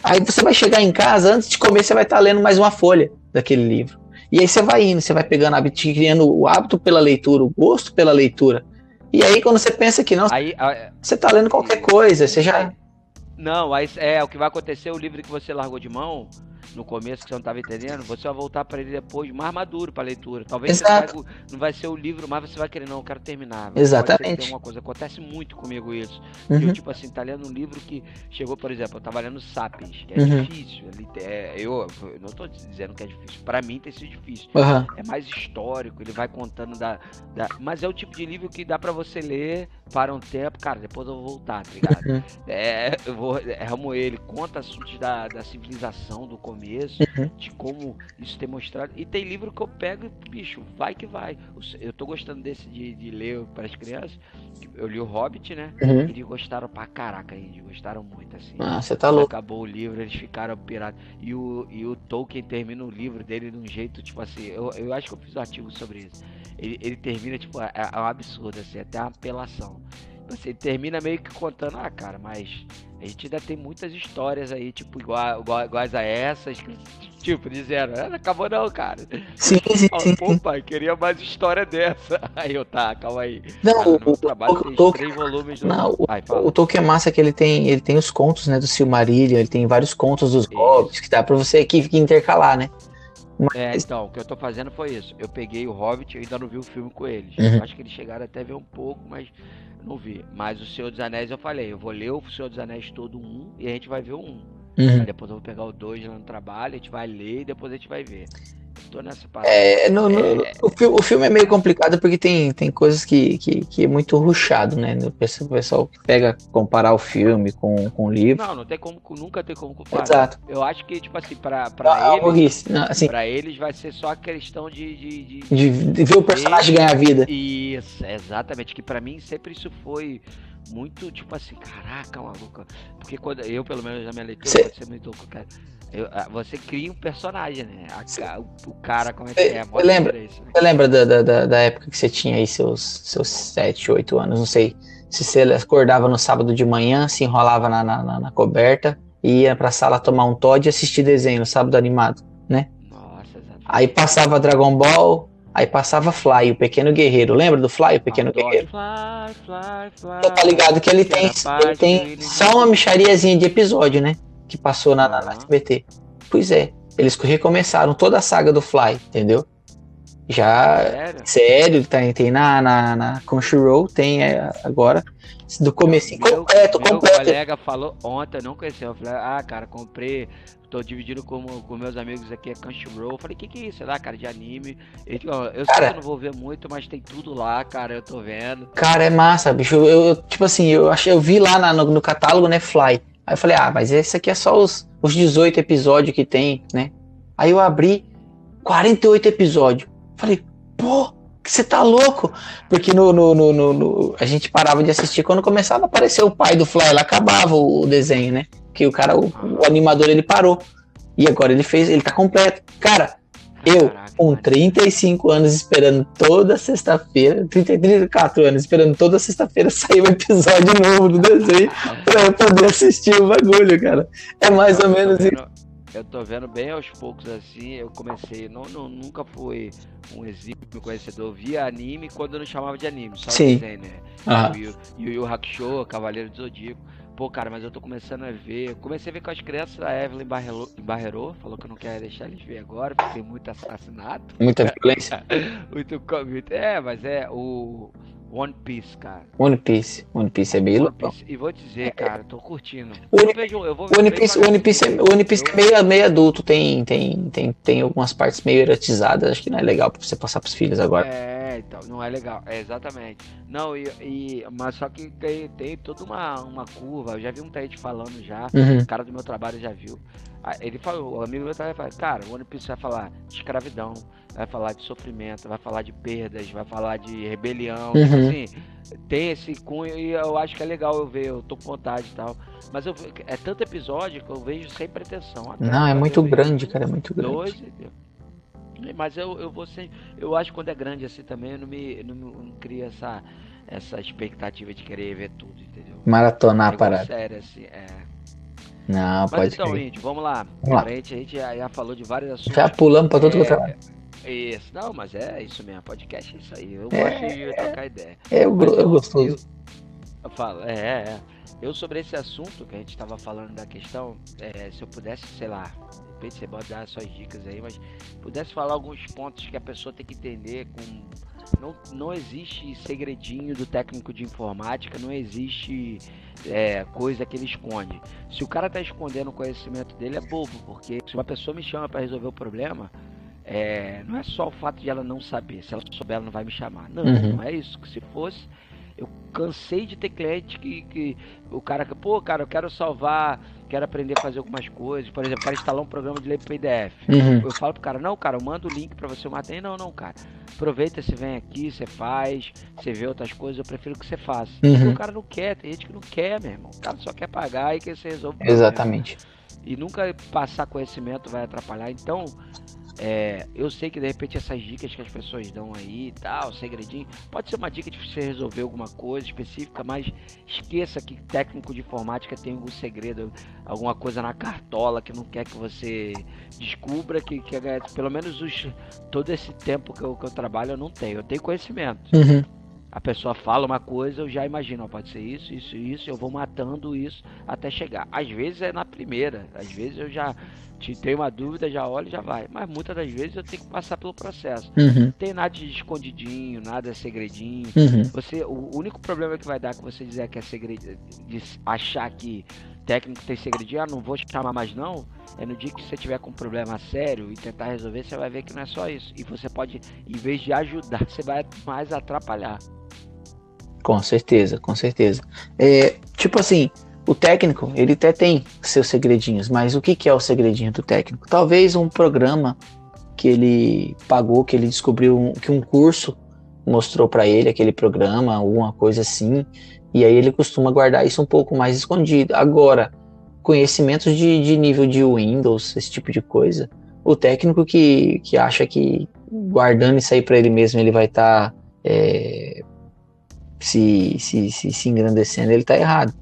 Aí você vai chegar em casa, antes de comer, você vai estar lendo mais uma folha daquele livro. E aí você vai indo, você vai pegando hábito, criando o hábito pela leitura, o gosto pela leitura. E aí quando você pensa que não, Aí, a- você tá lendo qualquer coisa, você já. Não, aí é o que vai acontecer, o livro que você largou de mão no começo que você não estava entendendo, você vai voltar para ele depois mais maduro para leitura. Talvez você Exato. vai- não vai ser o livro, mas você vai querer não, eu quero terminar. Exatamente. Uma coisa acontece muito comigo isso. Uhum. Eu tipo assim, tá lendo um livro que chegou, por exemplo, eu tava lendo Sapiens, que é Uhum. difícil, ele é, eu, eu não tô dizendo que é difícil, para mim tem sido difícil. Aham. É mais histórico, ele vai contando da, da- mas é o tipo de livro que dá para você ler para um tempo, cara, depois eu vou voltar, tá ligado? Uhum. É, eu vou é, ele conta assuntos da, da civilização, do, co- começo, Uhum. de como isso tem mostrado. E tem livro que eu pego e, bicho, vai que vai. Eu tô gostando desse de, de ler para as crianças. Eu li o Hobbit, né? Uhum. Eles gostaram pra caraca, eles gostaram muito, assim. Ah, você tá louco. Acabou o livro, eles ficaram pirados. E o, e o Tolkien termina o livro dele de um jeito, tipo assim, eu, eu acho que eu fiz um artigo sobre isso. Ele, ele termina, tipo, é, é um absurdo, assim, até uma apelação. Assim, ele termina meio que contando, ah, cara, mas a gente ainda tem muitas histórias aí, tipo, igual, igual, iguais a essas, que, tipo, dizendo, ah, não acabou não, cara. Sim, sim, sim. Pô, pai, queria mais história dessa. Aí eu, tá, calma aí. Não, Cara, o, o, trabalho o, tem três volumes do... não, o, Ai, fala. o Tolkien é massa que ele tem, ele tem os contos, né, do Silmarillion, ele tem vários contos dos. Hobbits, que dá pra você aqui intercalar, né? É, Mas, então, o que eu tô fazendo foi isso. Eu peguei o Hobbit, eu ainda não vi o filme com eles. Uhum. Acho que eles chegaram até a ver um pouco, mas não vi. Mas o Senhor dos Anéis eu falei, eu vou ler o Senhor dos Anéis todo um e a gente vai ver o um. Aí uhum. depois eu vou pegar o dois lá no trabalho, a gente vai ler e depois a gente vai ver. Tô nessa. É, no, no- É. o, o filme é meio complicado porque tem, tem coisas que, que, que é muito ruchado, né? O pessoal, pega comparar o filme com, com o livro. Não, não tem como, nunca tem como comparar. Exato. Eu acho que, tipo assim, pra, pra Ah, eles, burrice. Não, assim, pra eles vai ser só a questão de- de- de, de, de ver o personagem ganhar vida. Isso, exatamente. Que pra mim sempre isso foi muito tipo assim, caraca, maluco. Porque quando eu, pelo menos na minha leitura, Cê- pode ser muito louco, cara. Eu- ah, você cria um personagem, né? A o, o cara, como é que é? cê Mó lembra? diferença, né? Você lembra da, da, da, época que você tinha aí seus, seus 7, 8 anos, não sei. Se você acordava no sábado de manhã, se enrolava na, na, na- na coberta e ia pra sala tomar um Todd e assistir desenho no sábado animado. Nossa, exatamente. Aí passava Dragon Ball, aí passava Fly, o Pequeno Guerreiro. Lembra do Fly, o Pequeno Adoro. Guerreiro? Fly, fly, fly. Então tá ligado que ele tem, ele tem só uma michariazinha de episódio, né? Que passou na, na, na. SBT. Pois é, eles recomeçaram toda a saga do Fly, entendeu? Já. Sério? Sério, tem, tem na, na, na Crunchyroll, tem é, agora. Do começo Meu, completo, meu completo. colega falou ontem, não conhecia. Eu falei, ah, cara, comprei. Tô dividindo com, com meus amigos aqui a Crunchyroll. Eu falei, que que é isso? Sei lá, cara, de anime. Ele, ó, eu sei Cara. que eu não vou ver muito, mas tem tudo lá, cara, eu tô vendo. Cara, é massa, bicho. Eu, eu- tipo assim, eu achei, eu vi lá na- no, no catálogo, né, Fly. Aí eu falei, ah, mas esse aqui é só os, os 18 episódios que tem, né? Aí eu abri 48 episódios. Falei, pô, você tá louco? Porque no, no, no- no- a gente parava de assistir quando começava a aparecer o pai do Fly, lá acabava o, o desenho, né? Que o cara, o, o animador, ele parou. E agora ele fez, ele tá completo. Cara, eu, com mano. 35 anos, esperando toda sexta-feira, 30, 34 anos, esperando toda sexta-feira sair um episódio novo do desenho pra eu poder assistir o bagulho, cara. É mais ou Eu tô menos isso. Eu tô vendo bem aos poucos assim. Eu comecei, não, não, nunca fui um exímio conhecedor. Via anime quando eu não chamava de anime, só Sim. desenho, né? Ah, Yu Yu- Yu Yu Hakusho, Cavaleiro do Zodíaco. Pô, cara, mas eu tô começando a ver. Comecei a ver com as crianças, a Evelyn barrelou- barrerou, falou que eu não quer deixar eles ver agora, porque tem muito assassinato. muita violência. Muito, muito- é, mas é o One Piece, cara. One Piece. One Piece é One louco. Piece. E vou dizer, cara, tô curtindo. Eu One- vejo- eu vou One Piece, One Piece, é, One Piece é meio, meio adulto, tem, tem, tem, tem algumas partes meio erotizadas, acho que não é legal pra você passar pros filhos agora. É, então, não é legal. É, exatamente. Não, e, e- mas só que tem, tem toda uma, uma curva. Eu já vi muita gente falando já. Uhum. O cara do meu trabalho já viu. Ah, Ele falou, o amigo meu trabalho fala, cara, o One Piece vai falar escravidão, vai falar de sofrimento, vai falar de perdas, vai falar de rebelião, Uhum. assim, tem esse cunho e eu acho que é legal eu ver, eu tô com vontade e tal. Mas eu, é tanto episódio que eu vejo sem pretensão. até Não, é muito grande, cara, é muito grande. Dois? É, Mas eu, eu vou sem. Eu acho que quando é grande assim também, eu não me, não, não crio essa, essa expectativa de querer ver tudo, entendeu? Maratonar a Negócio parada. sério, assim, é. Não, Mas pode então, crer. Índio, vamos lá. Vamos lá. A gente já, já falou de vários assuntos. Já pulamos pra todo É, é lado. Isso, não, mas é isso mesmo. Podcast é isso aí. Eu É, gosto de trocar ideia. É, gro- é eu- gostoso. Eu falo, é, é, é. Eu sobre esse assunto que a gente tava falando da questão, é, se eu pudesse, sei lá, de repente você pode dar suas dicas aí, mas pudesse falar alguns pontos que a pessoa tem que entender com. Não, não existe segredinho do técnico de informática, não existe é, coisa que ele esconde. Se o cara tá escondendo o conhecimento dele, é bobo, porque se uma pessoa me chama para resolver o problema, é, não é só o fato de ela não saber. Se ela souber, ela não vai me chamar. Não, Uhum. não é isso. Que se fosse, Eu cansei de ter cliente que, que o cara, pô, cara, eu quero salvar, quero aprender a fazer algumas coisas. Por exemplo, quero instalar um programa de lei PDF. Uhum. Eu falo pro cara, não, cara, eu mando o link para você matar. Não, não, cara. Aproveita, você vem aqui, você faz, você vê outras coisas, eu prefiro que você faça. Uhum. O cara não quer, tem gente que não quer, meu irmão. O cara só quer pagar e que você resolve. Exatamente. E nunca passar conhecimento vai atrapalhar. Então, é, eu sei que de repente essas dicas que as pessoas dão aí e tal, segredinho, pode ser uma dica de você resolver alguma coisa específica, mas esqueça que técnico de informática tem algum segredo, alguma coisa na cartola que não quer que você descubra, que, que pelo menos os, todo esse tempo que eu, que eu trabalho eu não tenho, eu tenho conhecimento. Uhum. A pessoa fala uma coisa, eu já imagino, pode ser isso, isso, isso, eu vou matando isso até chegar. Às vezes é na primeira, às vezes eu já te tenho uma dúvida, já olho e já vai. Mas muitas das vezes eu tenho que passar pelo processo. Uhum. Não tem nada de escondidinho, nada segredinho. Uhum. Você, o único problema que vai dar que você dizer que é segredo, de achar que técnico tem segredinho, ah, não vou chamar mais não, é no dia que você tiver com um problema sério e tentar resolver, você vai ver que não é só isso. E você pode, em vez de ajudar, você vai mais atrapalhar. Com certeza, com certeza. É, tipo assim, o técnico, ele até tem seus segredinhos, mas o que, que é o segredinho do técnico? Talvez um programa que ele pagou, que ele descobriu, um, que um curso mostrou para ele aquele programa, alguma coisa assim, e aí ele costuma guardar isso um pouco mais escondido. Agora, conhecimentos de, de nível de Windows, esse tipo de coisa, o técnico que, que acha que guardando isso aí para ele mesmo ele vai estar tá, é, se, se, se, se engrandecendo, ele está errado.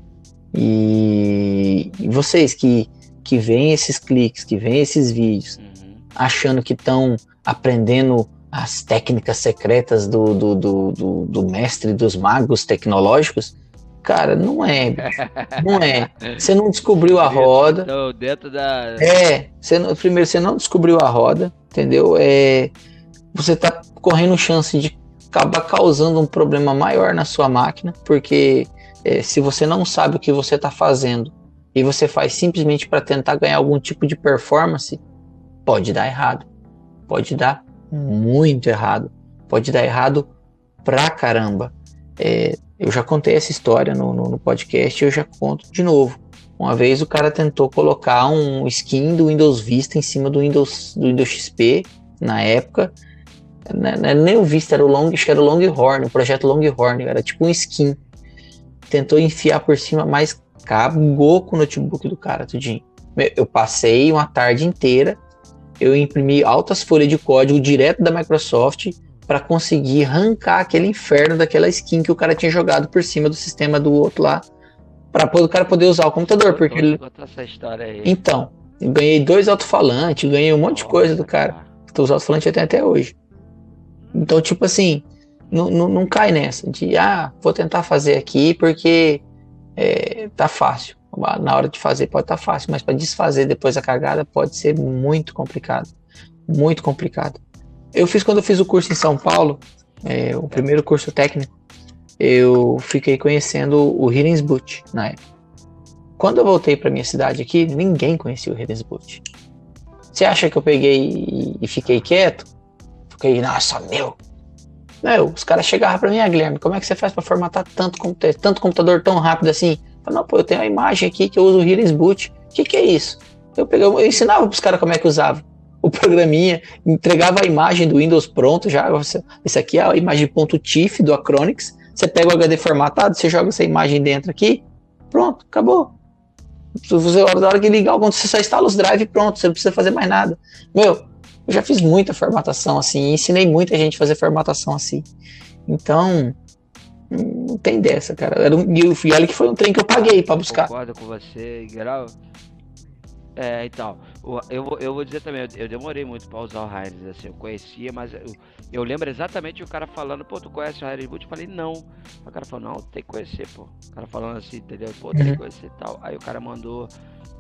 E, e, vocês que, que veem esses cliques, que veem esses vídeos, uhum. achando que estão aprendendo as técnicas secretas do, do, do, do, do mestre dos magos tecnológicos, Cara, não é. Não é. Você não descobriu a roda. Não, dentro da. É. Você não, primeiro, você não descobriu a roda, entendeu? É, você tá correndo chance de acabar causando um problema maior na sua máquina, porque é, se você não sabe o que você está fazendo e você faz simplesmente para tentar ganhar algum tipo de performance, pode dar errado. Pode dar muito errado. Pode dar errado pra caramba. É, eu já contei essa história no, no, no podcast e eu já conto de novo. Uma vez o cara tentou colocar um skin do Windows Vista em cima do Windows, do Windows XP na época. Não, não nem o Vista, era o Long, acho que era o Longhorn, o projeto Longhorn, era tipo um skin tentou enfiar por cima, mas cagou com o notebook do cara, tudinho. Eu passei uma tarde inteira, eu imprimi altas folhas de código direto da Microsoft para conseguir arrancar aquele inferno daquela skin que o cara tinha jogado por cima do sistema do outro lá, para o cara poder usar o computador, porque ele... Então, ganhei dois alto-falantes, ganhei um monte de coisa do cara. Os alto-falantes eu tenho até hoje. Então, tipo assim, não, não, cai nessa de, ah, vou tentar fazer aqui porque é, tá fácil. Na hora de fazer pode estar tá fácil, mas para desfazer depois a cagada pode ser muito complicado. Muito complicado. Eu fiz quando eu fiz o curso em São Paulo, é, o primeiro curso técnico, eu fiquei conhecendo o Hirens Boot na época. Quando eu voltei para minha cidade aqui, ninguém conhecia o Hirens Boot. Você acha que eu peguei e fiquei quieto? Fiquei, nossa, meu, meu, os caras chegavam pra mim, ah, Guilherme, como é que você faz para formatar tanto, tanto computador tão rápido assim? Eu falei, não, pô, eu tenho uma imagem aqui que eu uso o Healers Boot. O que, que é isso? Eu, peguei, eu ensinava pros caras como é que usava o programinha, entregava a imagem do Windows pronto já. Esse aqui é a imagem .tif do Acronix. Você pega o HD formatado, você joga essa imagem dentro aqui, pronto, acabou. Você, na hora que ligar, você só instala os drive pronto, você não precisa fazer mais nada. Meu, eu já fiz muita formatação assim, ensinei muita gente a fazer formatação assim. Então, não tem dessa, cara. Era um, e olha que foi um trem que eu paguei para buscar. Concordo com você, geral. É, então, eu, eu vou dizer também, eu, demorei muito para usar o Heinz, assim, eu conhecia, mas eu, eu lembro exatamente o cara falando, pô, tu conhece o Heinz Boot? Eu falei, não. O cara falou, não, tem que conhecer, pô. O cara falando assim, entendeu? Pô, tem que uhum. conhecer e tal. Aí o cara mandou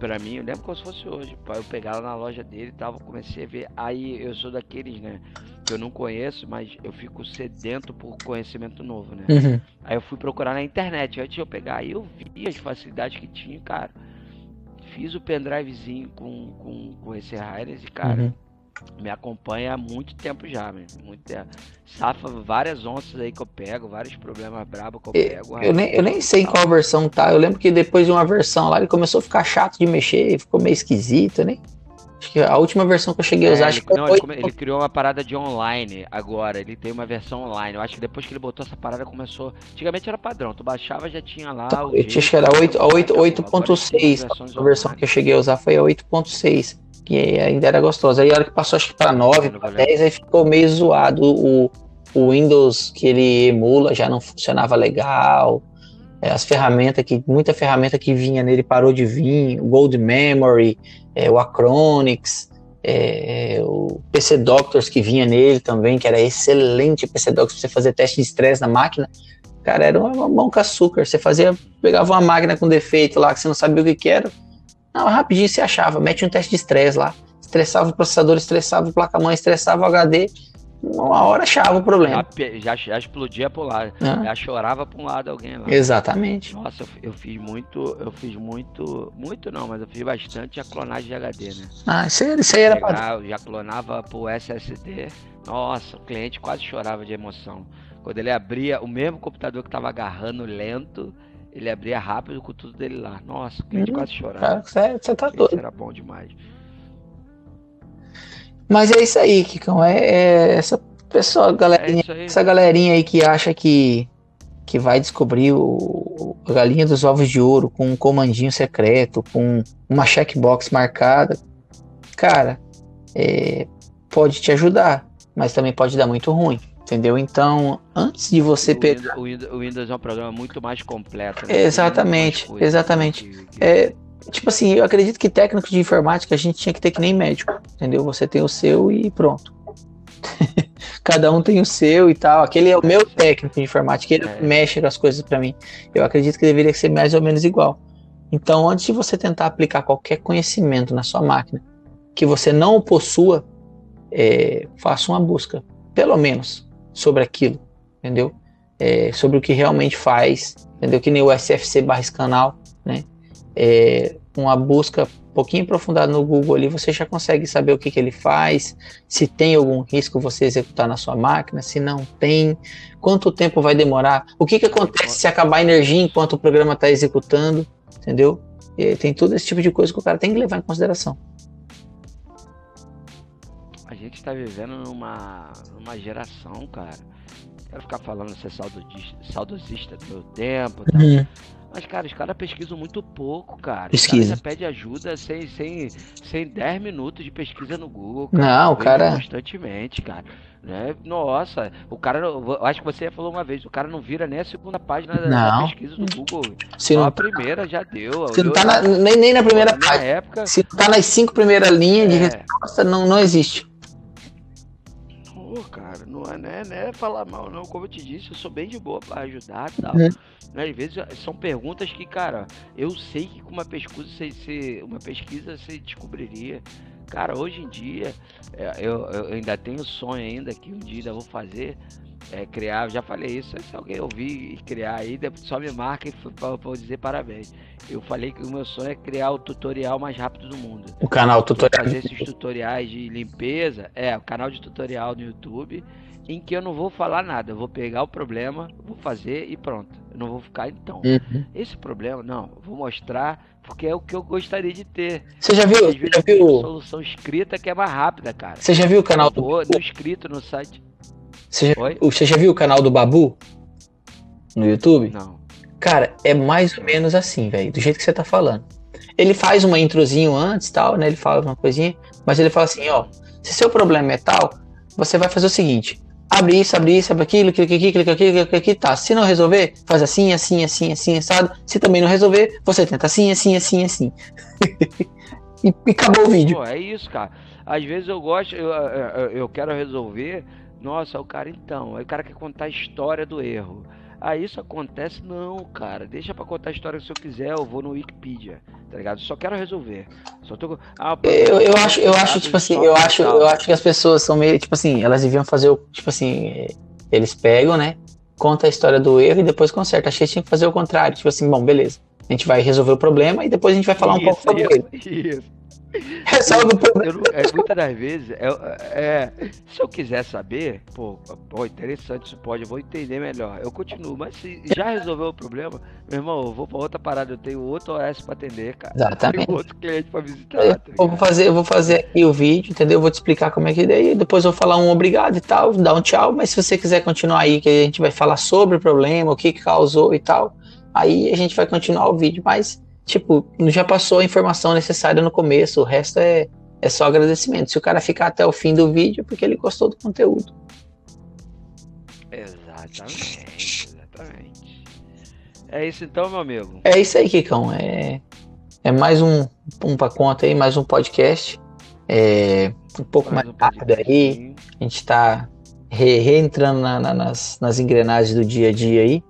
pra mim, eu lembro como se fosse hoje. Eu pegar lá na loja dele e tal, comecei a ver. Aí eu sou daqueles, né? Que eu não conheço, mas eu fico sedento por conhecimento novo, né? Uhum. Aí eu fui procurar na internet. Antes de eu pegar, aí eu vi as facilidades que tinha, cara. Fiz o pendrivezinho com, com, com esse Hires e, cara, uhum. Me acompanha há muito tempo já, muito tempo. Safa várias onças aí que eu pego, vários problemas brabos que eu pego. Eu, nem, eu nem sei em qual versão tá. Eu lembro que depois de uma versão lá ele começou a ficar chato de mexer, ficou meio esquisito, né? Acho que a última versão que eu cheguei a usar. É, ele, não, ele, come, ele, criou uma parada de online agora. Ele tem uma versão online. Eu acho que depois que ele botou essa parada começou. Antigamente era padrão. Tu baixava já tinha lá. Então, o jeito, acho que era 8.6. A versão que eu cheguei a usar foi a 8.6 que ainda era gostosa. Aí a hora que passou, acho que para 9, para 10, aí ficou meio zoado o, o Windows que ele emula, já não funcionava legal. É, as ferramentas que, muita ferramenta que vinha nele parou de vir, o Gold Memory, é, o Acronix, é, o PC Doctors que vinha nele também, que era excelente PC Doctors para você fazer teste de estresse na máquina. Cara, era uma mão com açúcar. Você fazia, pegava uma máquina com defeito lá que você não sabia o que, que era, não, rapidinho você achava, mete um teste de estresse lá. Estressava o processador, estressava o placa-mãe, estressava o HD. Uma hora achava o problema. Já, já, já explodia pro lado. Ah. Já chorava pra um lado alguém lá. Exatamente. Nossa, eu, eu, fiz muito, eu fiz muito, muito não, mas eu fiz bastante a clonagem de HD, né? Ah, isso aí, isso aí era pra... Já clonava pro SSD. Nossa, o cliente quase chorava de emoção. Quando ele abria o mesmo computador que tava agarrando lento, ele abria rápido com tudo dele lá. Nossa, o cliente hum, quase chorava. Cara, você tá doido. Era bom demais. Mas é isso aí, Kikão. É, é essa pessoa, galerinha, é essa galerinha aí que acha que, que vai descobrir o, a galinha dos ovos de ouro com um comandinho secreto, com uma checkbox marcada. Cara, é, pode te ajudar, mas também pode dar muito ruim. Entendeu? Então, antes de você o pegar. O Windows, o Windows é um programa muito mais completo. Né? Exatamente, exatamente. Que, que... É, tipo assim, eu acredito que técnico de informática a gente tinha que ter que nem médico, entendeu? Você tem o seu e pronto. Cada um tem o seu e tal. Aquele é o meu técnico de informática, ele é. mexe com as coisas para mim. Eu acredito que deveria ser mais ou menos igual. Então, antes de você tentar aplicar qualquer conhecimento na sua máquina que você não possua, é, faça uma busca, pelo menos sobre aquilo, entendeu? É, sobre o que realmente faz, entendeu? Que nem o SFC barra canal, né? É, uma busca um pouquinho aprofundada no Google ali, você já consegue saber o que, que ele faz, se tem algum risco você executar na sua máquina, se não tem, quanto tempo vai demorar, o que, que acontece se acabar a energia enquanto o programa está executando, entendeu? E tem todo esse tipo de coisa que o cara tem que levar em consideração gente está vivendo numa, numa geração, cara. Quero ficar falando ser saudosista, saudosista do meu tempo. Tá? Uhum. Mas, cara, os caras pesquisam muito pouco, cara. Pesquisa. Os pede ajuda sem, sem, sem 10 minutos de pesquisa no Google. Cara. Não, o cara. Constantemente, cara. Né? Nossa, o cara. Eu acho que você falou uma vez, o cara não vira nem a segunda página da, da pesquisa do Google. Se não, a primeira já deu. Se não tá na, nem, nem na primeira página. Época, se não tá nas cinco primeiras linhas é, de resposta, não, não existe cara. Não é, né, é falar mal, não. Como eu te disse, eu sou bem de boa para ajudar e tal. Uhum. Né, às vezes são perguntas que, cara, eu sei que com uma pesquisa você, uma pesquisa você descobriria. Cara, hoje em dia, é, eu, eu ainda tenho sonho ainda que um dia ainda vou fazer é, criar, já falei isso, se alguém ouvir e criar aí, só me marca para dizer parabéns. Eu falei que o meu sonho é criar o tutorial mais rápido do mundo. O canal tutorial. Fazer esses tutoriais de limpeza, é, o canal de tutorial no YouTube, em que eu não vou falar nada, eu vou pegar o problema, vou fazer e pronto. Eu não vou ficar então. Uhum. Esse problema, não, eu vou mostrar porque é o que eu gostaria de ter. Você já viu? Já viu? Solução escrita que é mais rápida, cara. Você já viu o canal do no escrito no site. Você já, você já viu o canal do Babu? No YouTube? Não. Cara, é mais ou menos assim, velho, do jeito que você tá falando. Ele faz uma introzinho antes, tal, né? Ele fala uma coisinha, mas ele fala assim, ó, se seu problema é tal, você vai fazer o seguinte: abre isso, abre isso, abre aquilo, clica aqui, clica aqui, clica aqui, tá. Se não resolver, faz assim, assim, assim, assim, assado. Se também não resolver, você tenta assim, assim, assim, assim. e, e, acabou o vídeo. Pô, é isso, cara. Às vezes eu gosto, eu, eu, eu quero resolver nossa, o cara então, aí o cara quer contar a história do erro. Ah, isso acontece? Não, cara. Deixa pra contar a história se eu quiser, eu vou no Wikipedia, tá ligado? Só quero resolver. Só tô... ah, eu, eu acho, eu acho, tipo assim, eu acho, eu acho que as pessoas são meio, tipo assim, elas deviam fazer o, tipo assim, eles pegam, né? Conta a história do erro e depois conserta. Achei que tinha que fazer o contrário. Tipo assim, bom, beleza. A gente vai resolver o problema e depois a gente vai falar isso, um pouco sobre isso, ele. Isso. Resolve o problema. É, muitas das vezes, é, é, se eu quiser saber, pô, pô, interessante, isso pode, eu vou entender melhor. Eu continuo, mas se já resolveu o problema, meu irmão, eu vou pra outra parada, eu tenho outro OS pra atender, cara. Exatamente. Tenho outro cliente pra visitar. Eu, tá vou fazer, eu vou fazer aqui o vídeo, entendeu? Eu vou te explicar como é que daí, depois eu vou falar um obrigado e tal, dar um tchau, mas se você quiser continuar aí, que a gente vai falar sobre o problema, o que causou e tal, aí a gente vai continuar o vídeo, mas tipo, já passou a informação necessária no começo, o resto é, é só agradecimento. Se o cara ficar até o fim do vídeo, é porque ele gostou do conteúdo. Exatamente, exatamente. É isso então, meu amigo. É isso aí, Kikão. É, é mais um, um pra conta aí, mais um podcast. É, um pouco mais, mais um rápido aí. A gente tá re, reentrando na, na, nas, nas engrenagens do dia a dia aí.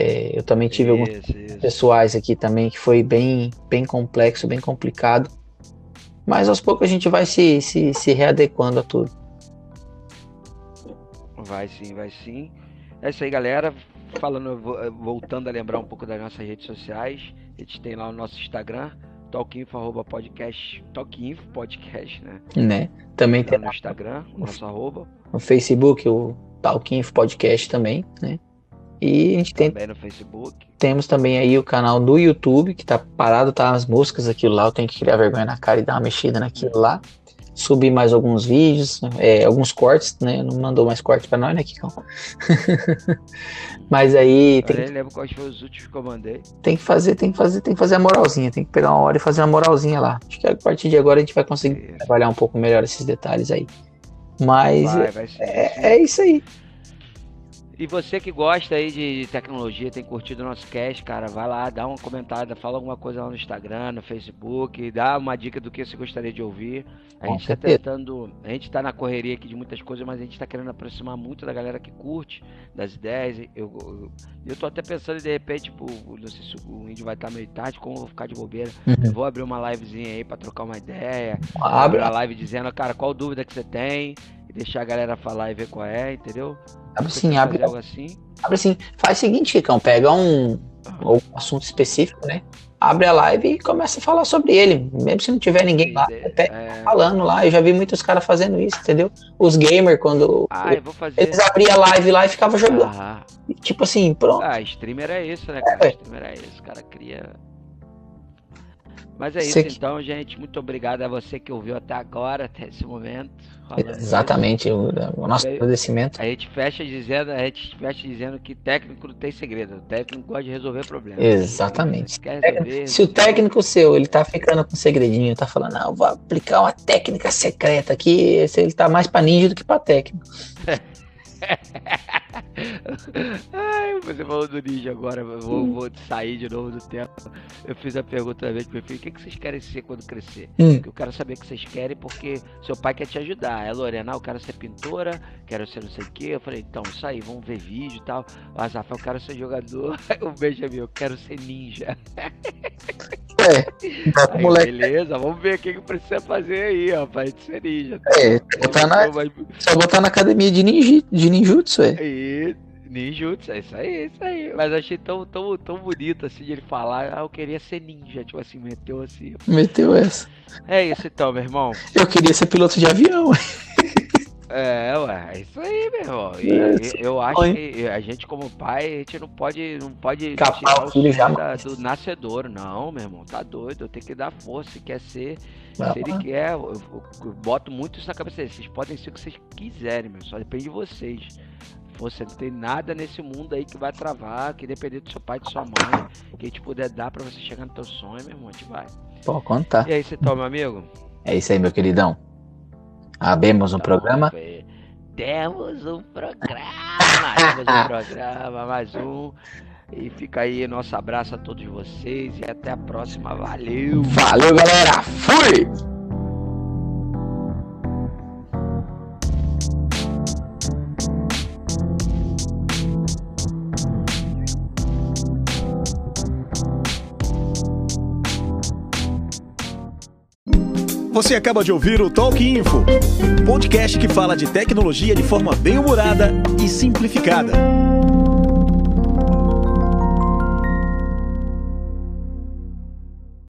É, eu também tive isso, alguns isso. pessoais aqui também que foi bem, bem complexo, bem complicado. Mas aos poucos a gente vai se, se, se readequando a tudo. Vai sim, vai sim. É isso aí, galera. Falando, voltando a lembrar um pouco das nossas redes sociais, a gente tem lá o nosso Instagram, Talkinfo, arroba podcast, Talkinfo podcast, né? Né? Também tem no Instagram, o nosso arroba. No Facebook, o Talkinfo podcast também, né? E a gente também tem. no Facebook. Temos também aí o canal do YouTube, que tá parado, tá as músicas aquilo lá. Eu tenho que criar vergonha na cara e dar uma mexida naquilo lá. Subir mais alguns vídeos, é, alguns cortes, né? Não mandou mais corte pra nós, né, Kikão? Mas aí. Tem... Eu nem lembro quais foram os últimos que eu mandei. Tem que fazer, tem que fazer, tem que fazer a moralzinha. Tem que pegar uma hora e fazer uma moralzinha lá. Acho que a partir de agora a gente vai conseguir isso. trabalhar um pouco melhor esses detalhes aí. Mas vai, vai é, é isso aí. E você que gosta aí de tecnologia, tem curtido o nosso cast, cara, vai lá, dá uma comentada, fala alguma coisa lá no Instagram, no Facebook, dá uma dica do que você gostaria de ouvir. A gente está tentando, a gente está na correria aqui de muitas coisas, mas a gente está querendo aproximar muito da galera que curte, das ideias. Eu, eu, eu tô até pensando de repente, tipo, não sei se o vídeo vai estar meio tarde, como eu vou ficar de bobeira. Uhum. vou abrir uma livezinha aí para trocar uma ideia. Abre a live dizendo, cara, qual dúvida que você tem e deixar a galera falar e ver qual é, entendeu? Abre sim, abre. Algo assim? Abre sim. Faz o seguinte, Chicão, pega um, um assunto específico, né? Abre a live e começa a falar sobre ele. Mesmo se não tiver ninguém lá, é... falando lá. Eu já vi muitos caras fazendo isso, entendeu? Os gamers, quando ah, eu vou fazer... eles abriam a live lá e ficavam jogando. Ah. Tipo assim, pronto. Ah, streamer é isso, né, cara? É. Streamer é isso. O cara cria mas é isso que... então, gente. Muito obrigado a você que ouviu até agora, até esse momento. Exatamente, o, o, nosso aí, agradecimento. A gente fecha dizendo, a gente fecha dizendo que técnico não tem segredo. O técnico gosta de resolver problemas. Exatamente. Resolver, Se o técnico seu, ele tá ficando com segredinho, tá falando, não, vou aplicar uma técnica secreta aqui, ele tá mais pra ninja do que pra técnico. Ai, você falou do ninja agora, vou, vou, sair de novo do tempo. Eu fiz a pergunta também pro meu filho, o que, que vocês querem ser quando crescer? Hum. Eu quero saber o que vocês querem porque seu pai quer te ajudar. É Lorena, eu quero ser pintora, quero ser não sei o que. Eu falei, então, isso aí, vamos ver vídeo e tal. O Azaf, eu quero ser jogador. O Benjamin, eu quero ser ninja. É, tá aí, moleque. beleza, vamos ver o que, que precisa fazer aí, pra gente ser ninja. É, botar na, só botar na academia de, ninja, de ninjutsu, é. E, ninjutsu, é isso aí, é isso aí. Mas achei tão, tão, tão bonito assim de ele falar, ah, eu queria ser ninja, tipo assim, meteu assim. Meteu essa. É isso então, meu irmão. Eu queria ser piloto de avião. É, ué, é isso aí, meu irmão. E, é, eu acho que a gente, como pai, a gente não pode, não pode tirar o filho já da, do nascedor, não, meu irmão. Tá doido, eu tenho que dar força se quer ser. Se ele quer, eu, eu, eu, boto muito isso na cabeça deles. Vocês podem ser o que vocês quiserem, meu. Só depende de vocês. Você não tem nada nesse mundo aí que vai travar, que depender do seu pai, de sua mãe, que a gente puder dar pra você chegar no teu sonho, meu irmão, a gente vai. Pô, contar. E aí, você toma, amigo? É isso aí, meu queridão. Abemos um então, programa. Temos um programa, temos um programa, mais um. E fica aí nosso abraço a todos vocês e até a próxima. Valeu! Valeu, galera! Fui! Você acaba de ouvir o Talk Info, podcast que fala de tecnologia de forma bem humorada e simplificada.